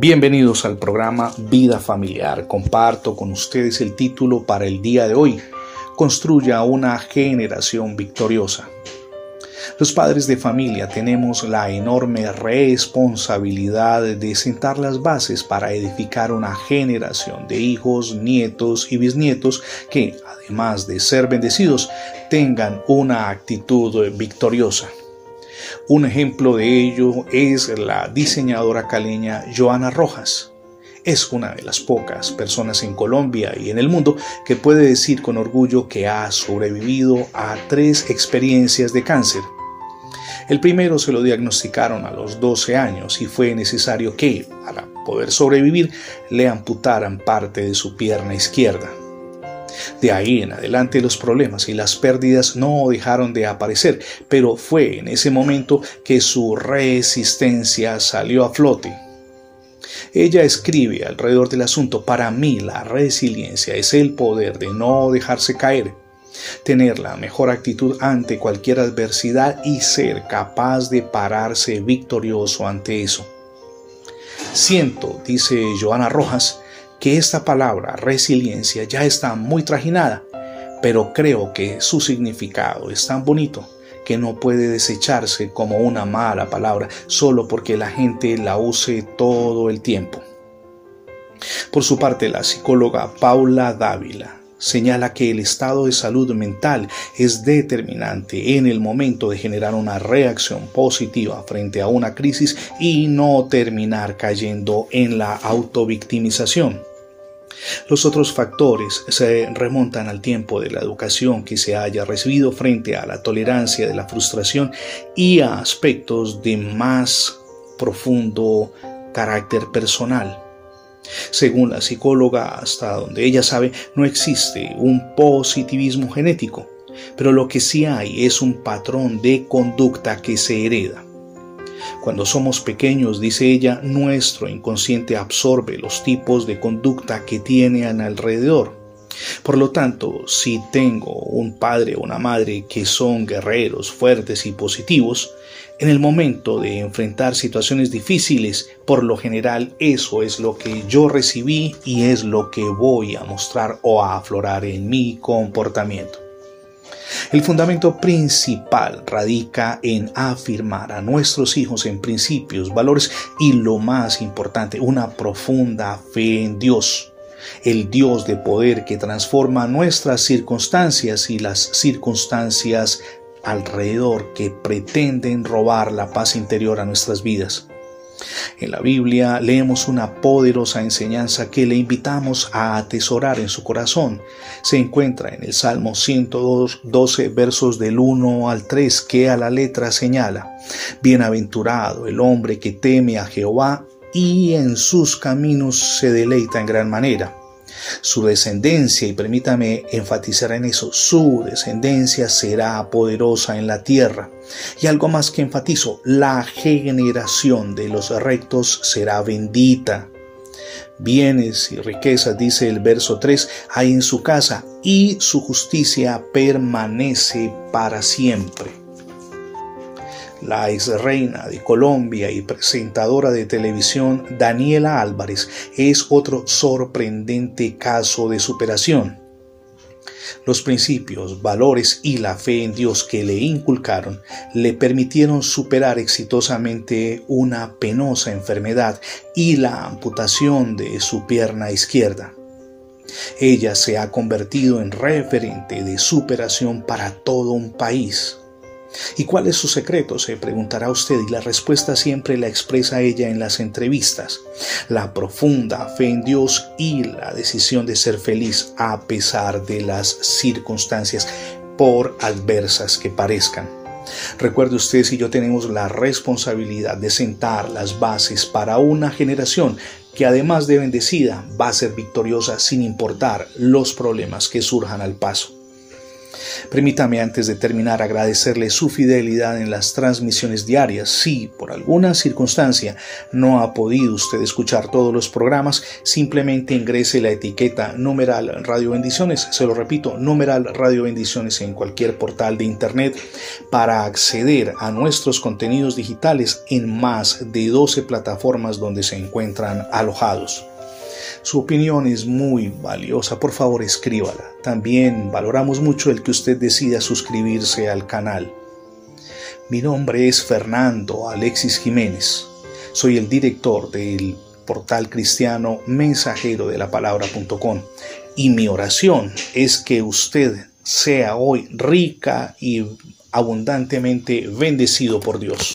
Bienvenidos al programa Vida Familiar. Comparto con ustedes el título para el día de hoy. Construya una generación victoriosa. Los padres de familia tenemos la enorme responsabilidad de sentar las bases para edificar una generación de hijos, nietos y bisnietos que, además de ser bendecidos, tengan una actitud victoriosa. Un ejemplo de ello es la diseñadora caleña Joana Rojas. Es una de las pocas personas en Colombia y en el mundo que puede decir con orgullo que ha sobrevivido a tres experiencias de cáncer. El primero se lo diagnosticaron a los 12 años y fue necesario que, para poder sobrevivir, le amputaran parte de su pierna izquierda. De ahí en adelante los problemas y las pérdidas no dejaron de aparecer, pero fue en ese momento que su resistencia salió a flote. Ella escribe alrededor del asunto, para mí la resiliencia es el poder de no dejarse caer, tener la mejor actitud ante cualquier adversidad y ser capaz de pararse victorioso ante eso. Siento, dice Joana Rojas, que esta palabra resiliencia ya está muy trajinada, pero creo que su significado es tan bonito que no puede desecharse como una mala palabra solo porque la gente la use todo el tiempo. Por su parte, la psicóloga Paula Dávila señala que el estado de salud mental es determinante en el momento de generar una reacción positiva frente a una crisis y no terminar cayendo en la autovictimización. Los otros factores se remontan al tiempo de la educación que se haya recibido frente a la tolerancia de la frustración y a aspectos de más profundo carácter personal. Según la psicóloga, hasta donde ella sabe, no existe un positivismo genético, pero lo que sí hay es un patrón de conducta que se hereda. Cuando somos pequeños, dice ella, nuestro inconsciente absorbe los tipos de conducta que tiene a alrededor. Por lo tanto, si tengo un padre o una madre que son guerreros, fuertes y positivos, en el momento de enfrentar situaciones difíciles, por lo general eso es lo que yo recibí y es lo que voy a mostrar o a aflorar en mi comportamiento. El fundamento principal radica en afirmar a nuestros hijos en principios, valores y lo más importante, una profunda fe en Dios, el Dios de poder que transforma nuestras circunstancias y las circunstancias alrededor que pretenden robar la paz interior a nuestras vidas. En la Biblia leemos una poderosa enseñanza que le invitamos a atesorar en su corazón. Se encuentra en el Salmo 112 versos del 1 al 3 que a la letra señala, Bienaventurado el hombre que teme a Jehová y en sus caminos se deleita en gran manera su descendencia, y permítame enfatizar en eso, su descendencia será poderosa en la tierra. Y algo más que enfatizo, la generación de los rectos será bendita. Bienes y riquezas, dice el verso 3, hay en su casa y su justicia permanece para siempre la ex reina de Colombia y presentadora de televisión Daniela Álvarez es otro sorprendente caso de superación. Los principios, valores y la fe en Dios que le inculcaron le permitieron superar exitosamente una penosa enfermedad y la amputación de su pierna izquierda. Ella se ha convertido en referente de superación para todo un país. ¿Y cuál es su secreto? Se preguntará usted y la respuesta siempre la expresa ella en las entrevistas. La profunda fe en Dios y la decisión de ser feliz a pesar de las circunstancias por adversas que parezcan. Recuerde usted si yo tenemos la responsabilidad de sentar las bases para una generación que además de bendecida va a ser victoriosa sin importar los problemas que surjan al paso. Permítame antes de terminar agradecerle su fidelidad en las transmisiones diarias. Si por alguna circunstancia no ha podido usted escuchar todos los programas, simplemente ingrese la etiqueta numeral Radio Bendiciones, se lo repito, numeral Radio Bendiciones en cualquier portal de internet para acceder a nuestros contenidos digitales en más de 12 plataformas donde se encuentran alojados. Su opinión es muy valiosa, por favor escríbala. También valoramos mucho el que usted decida suscribirse al canal. Mi nombre es Fernando Alexis Jiménez. Soy el director del portal cristiano mensajero de la palabra.com y mi oración es que usted sea hoy rica y abundantemente bendecido por Dios.